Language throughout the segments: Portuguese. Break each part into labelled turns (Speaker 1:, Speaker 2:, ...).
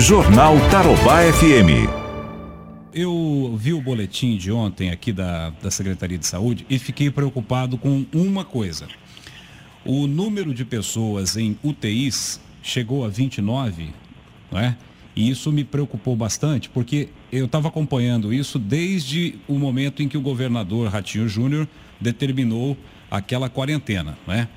Speaker 1: Jornal Tarobá FM.
Speaker 2: Eu vi o boletim de ontem aqui da, da Secretaria de Saúde e fiquei preocupado com uma coisa. O número de pessoas em UTIs chegou a 29, não é? E isso me preocupou bastante, porque eu estava acompanhando isso desde o momento em que o governador Ratinho Júnior determinou aquela quarentena, né?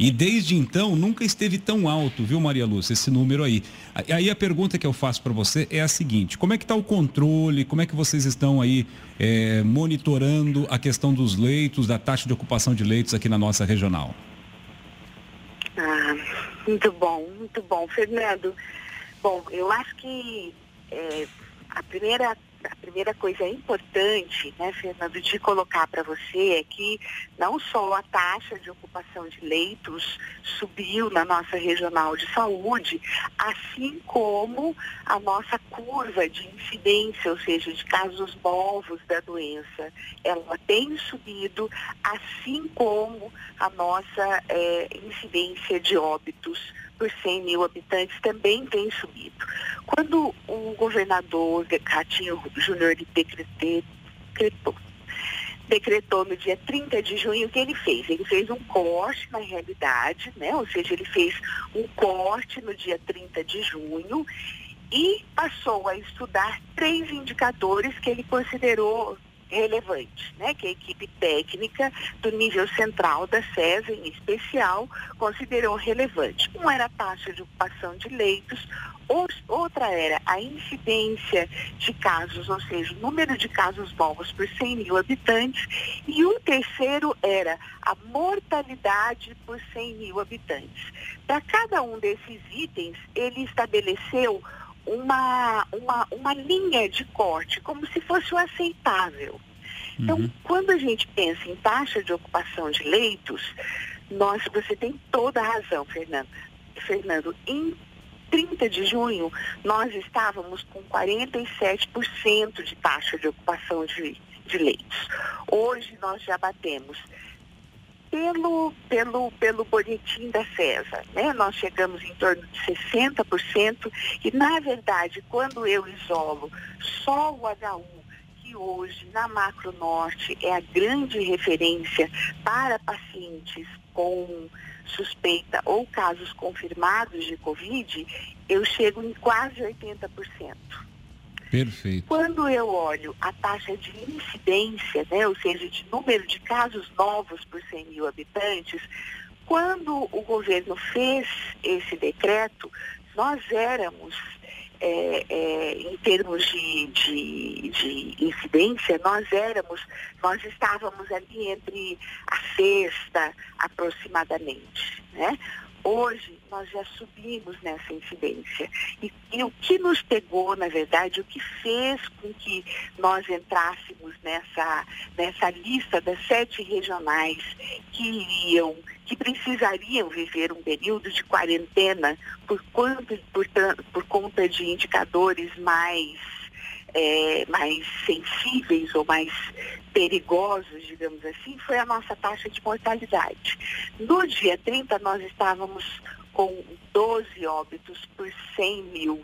Speaker 2: E desde então nunca esteve tão alto, viu, Maria Lúcia, esse número aí. Aí a pergunta que eu faço para você é a seguinte: como é que está o controle? Como é que vocês estão aí é, monitorando a questão dos leitos, da taxa de ocupação de leitos aqui na nossa regional?
Speaker 3: Ah, muito bom, muito bom, Fernando. Bom, eu acho que é, a primeira a primeira coisa importante, né, Fernando, de colocar para você é que não só a taxa de ocupação de leitos subiu na nossa regional de saúde, assim como a nossa curva de incidência, ou seja, de casos novos da doença, ela tem subido, assim como a nossa é, incidência de óbitos por 100 mil habitantes também tem subido. Quando o governador Ratinho Júnior decretou, decretou no dia 30 de junho, o que ele fez? Ele fez um corte na realidade, né? ou seja, ele fez um corte no dia 30 de junho e passou a estudar três indicadores que ele considerou relevante, né, que a equipe técnica do nível central da SESA, em especial, considerou relevante. Um era a taxa de ocupação de leitos, outra era a incidência de casos, ou seja, o número de casos novos por 100 mil habitantes, e o terceiro era a mortalidade por 100 mil habitantes. Para cada um desses itens, ele estabeleceu uma, uma, uma linha de corte, como se fosse o aceitável. Então, uhum. quando a gente pensa em taxa de ocupação de leitos, nós, você tem toda a razão, Fernando. Fernando, em 30 de junho, nós estávamos com 47% de taxa de ocupação de, de leitos. Hoje nós já batemos pelo, pelo, pelo boletim da CESA. Né? Nós chegamos em torno de 60% e, na verdade, quando eu isolo só o H1, que hoje na Macro Norte é a grande referência para pacientes com suspeita ou casos confirmados de Covid, eu chego em quase 80%.
Speaker 2: Perfeito.
Speaker 3: Quando eu olho a taxa de incidência, né, ou seja, de número de casos novos por 100 mil habitantes, quando o governo fez esse decreto, nós éramos, é, é, em termos de, de, de, incidência, nós éramos, nós estávamos ali entre a sexta aproximadamente. Né? Hoje nós já subimos nessa incidência. E, e, o que nos pegou, na verdade, o que fez com que nós entrássemos nessa, nessa lista das sete regionais que iriam, que precisariam viver um período de quarentena por, por, por conta de indicadores mais é, mais sensíveis ou mais perigosos, digamos assim, foi a nossa taxa de mortalidade. No dia 30, nós estávamos com 12 óbitos por 100 mil,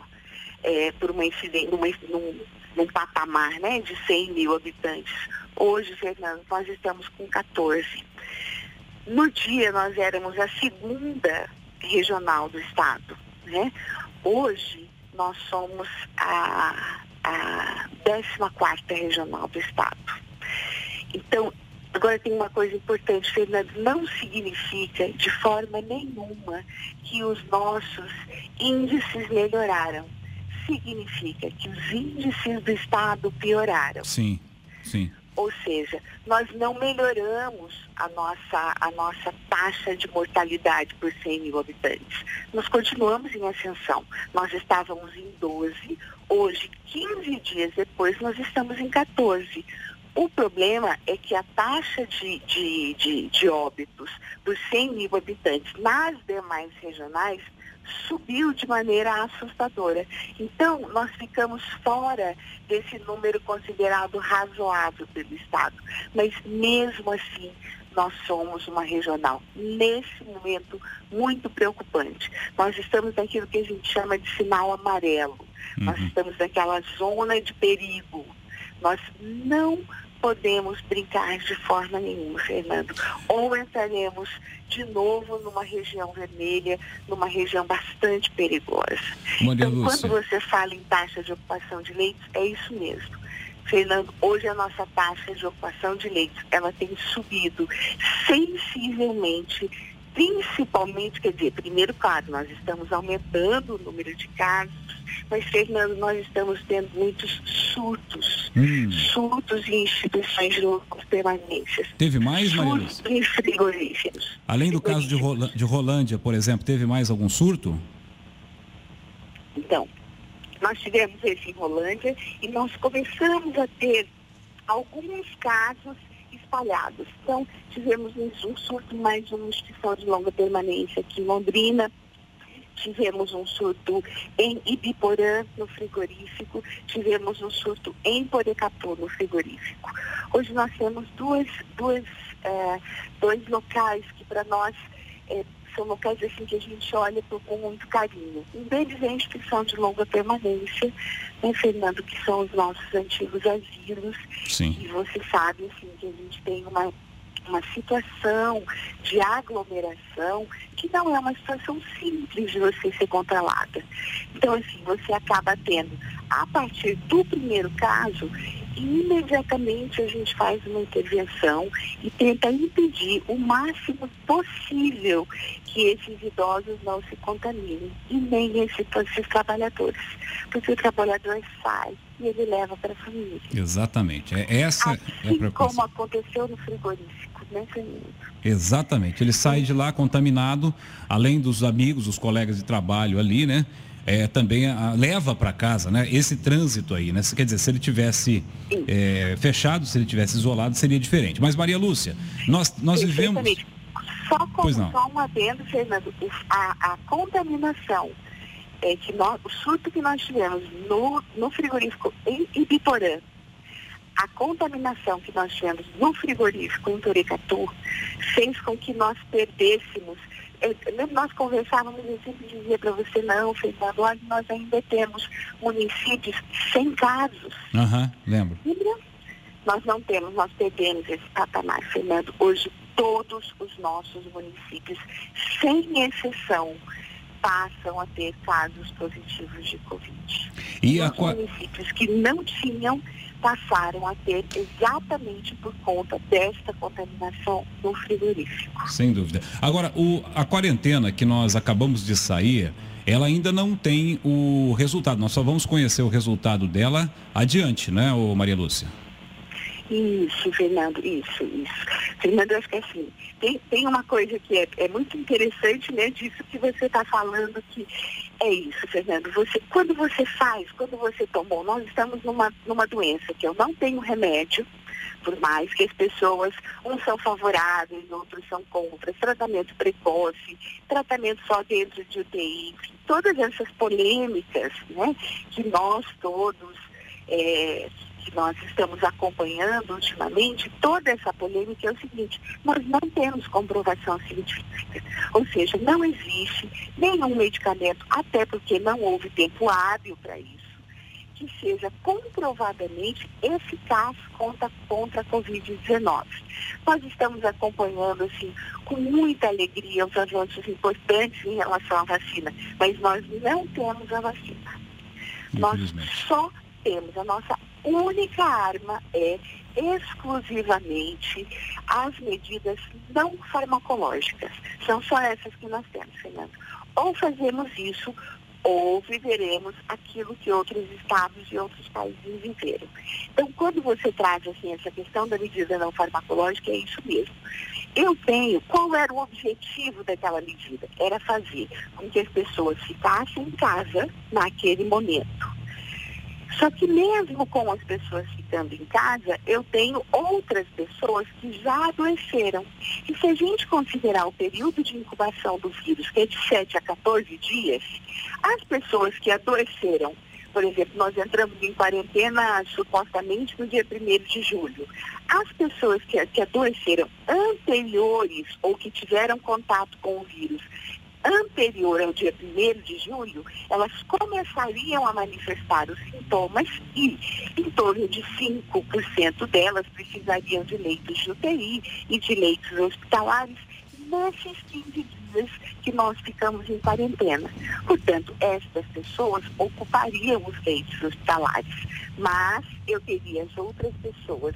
Speaker 3: é, por uma incidência, numa, num, num patamar né, de 100 mil habitantes. Hoje, Fernando, nós estamos com 14. No dia, nós éramos a segunda regional do estado. Né? Hoje, nós somos a a 14 regional do Estado. Então, agora tem uma coisa importante, Fernando, não significa de forma nenhuma que os nossos índices melhoraram. Significa que os índices do Estado pioraram.
Speaker 2: Sim, sim.
Speaker 3: Ou seja, nós não melhoramos a nossa, a nossa taxa de mortalidade por 100 mil habitantes. Nós continuamos em ascensão. Nós estávamos em 12, hoje, 15 dias depois, nós estamos em 14. O problema é que a taxa de, de, de, de óbitos por 100 mil habitantes nas demais regionais subiu de maneira assustadora. Então, nós ficamos fora desse número considerado razoável pelo Estado. Mas, mesmo assim, nós somos uma regional, nesse momento, muito preocupante. Nós estamos naquilo que a gente chama de sinal amarelo. Uhum. Nós estamos naquela zona de perigo. Nós não podemos brincar de forma nenhuma, Fernando. Ou entraremos de novo numa região vermelha, numa região bastante perigosa. Maria então, Lúcia. quando você fala em taxa de ocupação de leitos, é isso mesmo. Fernando, hoje a nossa taxa de ocupação de leitos, ela tem subido sensivelmente principalmente, quer dizer, primeiro, claro, nós estamos aumentando o número de casos, mas, Fernando, nós estamos tendo muitos surtos, hum. surtos em instituições de longas permanências.
Speaker 2: Teve mais, Maria Surtos
Speaker 3: em frigoríferos.
Speaker 2: Além do caso de, de Rolândia, por exemplo, teve mais algum surto?
Speaker 3: Então, nós tivemos esse em Rolândia e nós começamos a ter alguns casos espalhados. Então, tivemos um surto mais uma instituição de longa permanência aqui em Londrina, tivemos um surto em Ibiporã, no frigorífico, tivemos um surto em Porecatu, no frigorífico. Hoje nós temos duas, duas, é, dois locais que para nós é, são locais assim que a gente olha com muito carinho. Um deles é a instituição de longa permanência, né, Fernando, que são os nossos antigos asilos.
Speaker 2: Sim.
Speaker 3: E você sabe assim, que a gente tem uma, uma situação de aglomeração que não é uma situação simples de você ser controlada. Então, assim, você acaba tendo, a partir do primeiro caso, imediatamente a gente faz uma intervenção e tenta impedir o máximo possível que esses idosos não se contaminem e nem esses, esses trabalhadores. Porque o trabalhador sai e ele leva para a família.
Speaker 2: Exatamente. É, essa
Speaker 3: assim
Speaker 2: é a
Speaker 3: preocupação. como aconteceu no frigorífico, né, Fernando?
Speaker 2: Exatamente. Ele sai de lá contaminado, além dos amigos, os colegas de trabalho ali, né? É, também a, leva para casa, né? Esse trânsito aí, né? Quer dizer, se ele tivesse é, fechado, se ele tivesse isolado, seria diferente. Mas Maria Lúcia, nós, nós vivemos.
Speaker 3: Só, como, só um adendo, Fernando, a, a contaminação é, que nós, o surto que nós tivemos no, no frigorífico em Ibiporã, a contaminação que nós tivemos no frigorífico em Toricatu fez com que nós perdêssemos nós conversávamos, eu sempre dizia para você, não, Fernando, olha, nós ainda temos municípios sem casos.
Speaker 2: Aham, uhum, lembro.
Speaker 3: Lembra? Nós não temos, nós perdemos esse patamar, Fernando. Hoje, todos os nossos municípios, sem exceção, passam a ter casos positivos de Covid. E os a... municípios que não tinham passaram a ter exatamente por conta desta contaminação no frigorífico.
Speaker 2: Sem dúvida. Agora, o, a quarentena que nós acabamos de sair, ela ainda não tem o resultado. Nós só vamos conhecer o resultado dela adiante, né, Maria Lúcia?
Speaker 3: Isso, Fernando, isso, isso. Fernando, acho que assim, tem, tem uma coisa que é, é muito interessante, né, disso que você está falando, que é isso, Fernando. Você, quando você faz, quando você tomou, nós estamos numa, numa doença que eu não tenho remédio, por mais que as pessoas, uns são favoráveis, outros são contra, tratamento precoce, tratamento só dentro de UTI, todas essas polêmicas, né, que nós todos é, que nós estamos acompanhando ultimamente, toda essa polêmica é o seguinte, nós não temos comprovação científica. Ou seja, não existe nenhum medicamento, até porque não houve tempo hábil para isso, que seja comprovadamente eficaz contra, contra a Covid-19. Nós estamos acompanhando, assim, com muita alegria os avanços importantes em relação à vacina, mas nós não temos a vacina. Nós só temos a nossa única arma é exclusivamente as medidas não farmacológicas. São só essas que nós temos, Fernando. Ou fazemos isso, ou viveremos aquilo que outros estados e outros países viveram. Então, quando você traz assim, essa questão da medida não farmacológica, é isso mesmo. Eu tenho, qual era o objetivo daquela medida? Era fazer com que as pessoas ficassem em casa naquele momento só que mesmo com as pessoas ficando em casa, eu tenho outras pessoas que já adoeceram. E se a gente considerar o período de incubação do vírus, que é de 7 a 14 dias, as pessoas que adoeceram, por exemplo, nós entramos em quarentena supostamente no dia 1 de julho. As pessoas que, que adoeceram anteriores ou que tiveram contato com o vírus anterior ao dia 1 de julho, elas começariam a manifestar os sintomas e em torno de 5% delas precisariam de leitos de UTI e de leitos hospitalares nesses 15 dias que nós ficamos em quarentena. Portanto, estas pessoas ocupariam os leitos hospitalares, mas eu teria as outras pessoas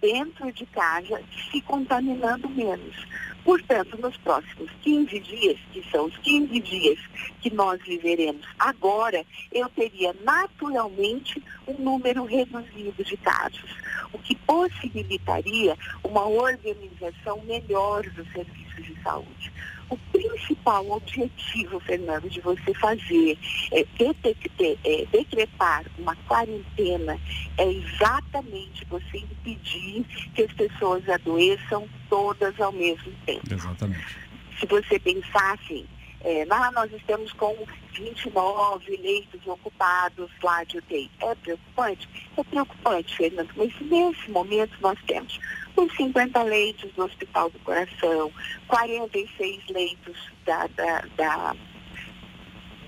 Speaker 3: dentro de casa se contaminando menos. Portanto, nos próximos 15 dias, que são os 15 dias que nós viveremos agora, eu teria naturalmente um número reduzido de casos, o que possibilitaria uma organização melhor dos serviços de saúde. O principal objetivo, Fernando, de você fazer é, é, decretar uma quarentena é exatamente você impedir que as pessoas adoeçam todas ao mesmo tempo.
Speaker 2: Exatamente.
Speaker 3: Se você pensar assim, é, lá nós estamos com 29 leitos ocupados lá de UTI. É preocupante? É preocupante, Fernando, mas nesse momento nós temos os 50 leitos do Hospital do Coração, 46 leitos da, da, da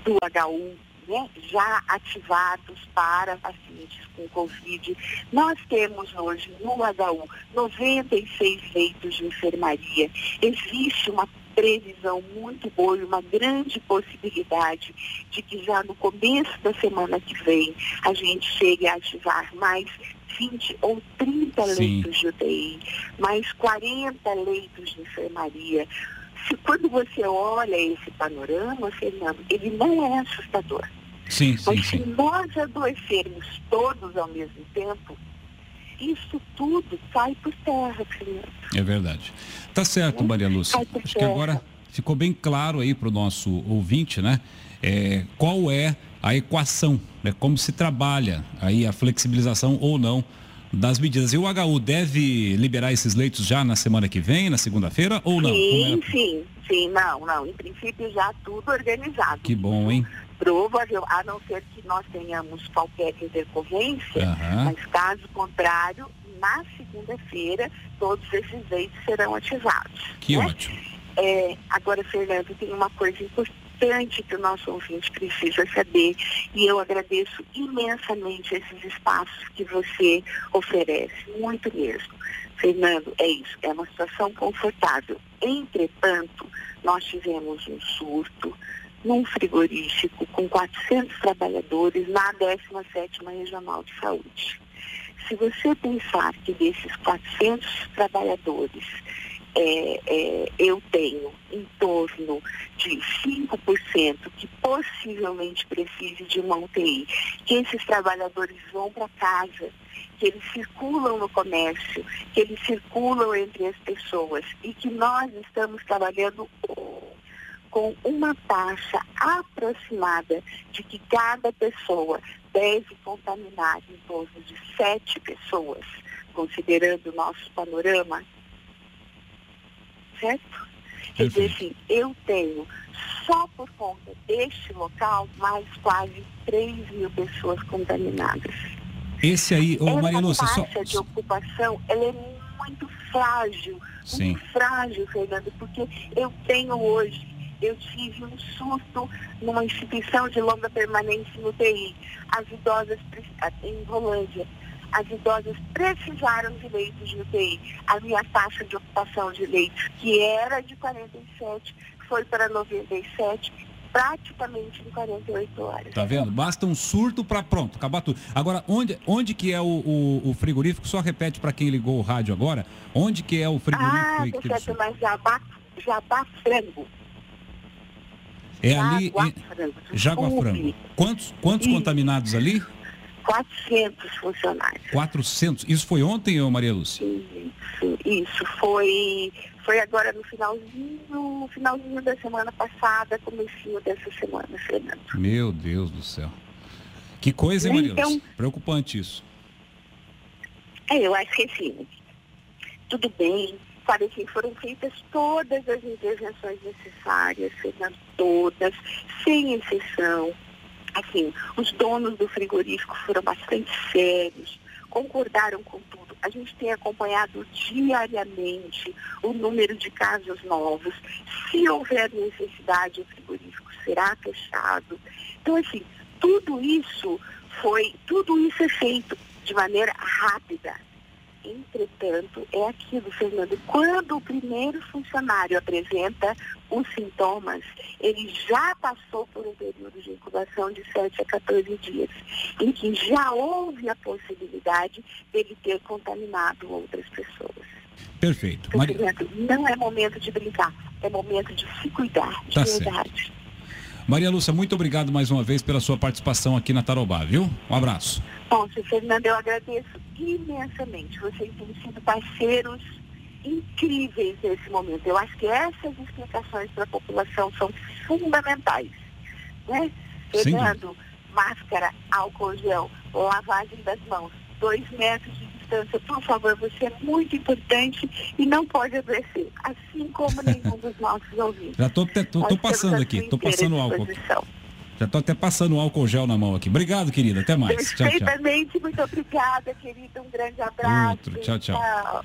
Speaker 3: do HU, né, já ativados para pacientes com Covid. Nós temos hoje no HU 96 leitos de enfermaria. Existe uma previsão muito boa e uma grande possibilidade de que já no começo da semana que vem a gente chegue a ativar mais 20 ou 30 Sim. leitos de UTI, mais 40 leitos de enfermaria. Se quando você olha esse panorama, Fernando, ele não é assustador.
Speaker 2: Sim, sim,
Speaker 3: Mas
Speaker 2: sim.
Speaker 3: se nós adoecermos todos ao mesmo tempo, isso tudo cai por terra, Fernando.
Speaker 2: É verdade. Tá certo, Maria Lúcia. Acho que agora ficou bem claro aí para o nosso ouvinte, né? É, qual é a equação, né? como se trabalha aí a flexibilização ou não das medidas. E o HU deve liberar esses leitos já na semana que vem, na segunda-feira, ou não?
Speaker 3: Sim, é? sim, sim, não, não. Em princípio já tudo organizado.
Speaker 2: Que bom, hein?
Speaker 3: Provável, a não ser que nós tenhamos qualquer intercorrência, uhum. mas caso contrário, na segunda-feira, todos esses leitos serão ativados.
Speaker 2: Que né? ótimo.
Speaker 3: É, agora, Fernando, tem uma coisa importante que o nosso ouvinte precisa saber e eu agradeço imensamente esses espaços que você oferece, muito mesmo. Fernando, é isso, é uma situação confortável. Entretanto, nós tivemos um surto num frigorífico com 400 trabalhadores na 17ª Regional de Saúde. Se você pensar que desses 400 trabalhadores é, é, eu tenho em torno de 5% que possivelmente precise de uma UTI, que esses trabalhadores vão para casa, que eles circulam no comércio, que eles circulam entre as pessoas e que nós estamos trabalhando com uma taxa aproximada de que cada pessoa deve contaminar em torno de sete pessoas, considerando o nosso panorama, certo? Quer dizer assim, eu tenho só por conta deste local mais quase 3 mil pessoas contaminadas.
Speaker 2: Esse aí, ô
Speaker 3: Essa
Speaker 2: Maria Lúcia,
Speaker 3: taxa
Speaker 2: só...
Speaker 3: de ocupação, ela é muito frágil,
Speaker 2: Sim.
Speaker 3: muito frágil, Fernando, porque eu tenho hoje eu tive um surto numa instituição de longa permanência no TI. As idosas, em Rolândia, as idosas precisaram de leitos de UTI. A minha taxa de ocupação de leitos, que era de 47, foi para 97, praticamente em 48 horas.
Speaker 2: Tá vendo? Basta um surto para pronto, acabar tudo. Agora, onde, onde que é o, o, o frigorífico? Só repete para quem ligou o rádio agora. Onde que é o frigorífico?
Speaker 3: Ah, que certo, mas Jabá, Jabá Frango.
Speaker 2: É ali em Jaguar Frango. Quantos, quantos contaminados ali?
Speaker 3: 400 funcionários.
Speaker 2: 400? Isso foi ontem, ou Maria Lúcia?
Speaker 3: Isso, isso. Foi, foi agora no finalzinho, no finalzinho da semana passada, comecinho dessa semana, Fernando.
Speaker 2: Meu Deus do céu. Que coisa, hein, Maria então, Lúcia? Preocupante isso.
Speaker 3: É, eu acho que sim. Tudo bem, sabe que foram feitas todas as intervenções necessárias, Fernando, todas, sem exceção assim, os donos do frigorífico foram bastante sérios, concordaram com tudo. a gente tem acompanhado diariamente o número de casos novos. Se houver necessidade, o frigorífico será fechado. Então, assim, tudo isso foi, tudo isso é feito de maneira rápida. Entretanto, é aquilo, Fernando, quando o primeiro funcionário apresenta os sintomas, ele já passou por um período de incubação de 7 a 14 dias, em que já houve a possibilidade dele ter contaminado outras pessoas.
Speaker 2: Perfeito.
Speaker 3: Então, Fernando, não é momento de brincar, é momento de se cuidar, de tá verdade. Certo.
Speaker 2: Maria Lúcia, muito obrigado mais uma vez pela sua participação aqui na Tarobá, viu? Um abraço.
Speaker 3: Bom, Fernando, eu agradeço imensamente. Vocês têm sido parceiros incríveis nesse momento. Eu acho que essas explicações para a população são fundamentais. Né? Fernando, máscara, álcool gel, lavagem das mãos, dois metros de por favor, você é muito importante e não pode adoecer, assim como nenhum dos nossos ouvintes.
Speaker 2: Já estou passando aqui, estou passando álcool. Já estou até passando álcool gel na mão aqui. Obrigado, querida. Até mais.
Speaker 3: Perfeitamente, tchau, tchau. muito obrigada, querida. Um grande abraço. Outro.
Speaker 2: tchau. tchau. tchau.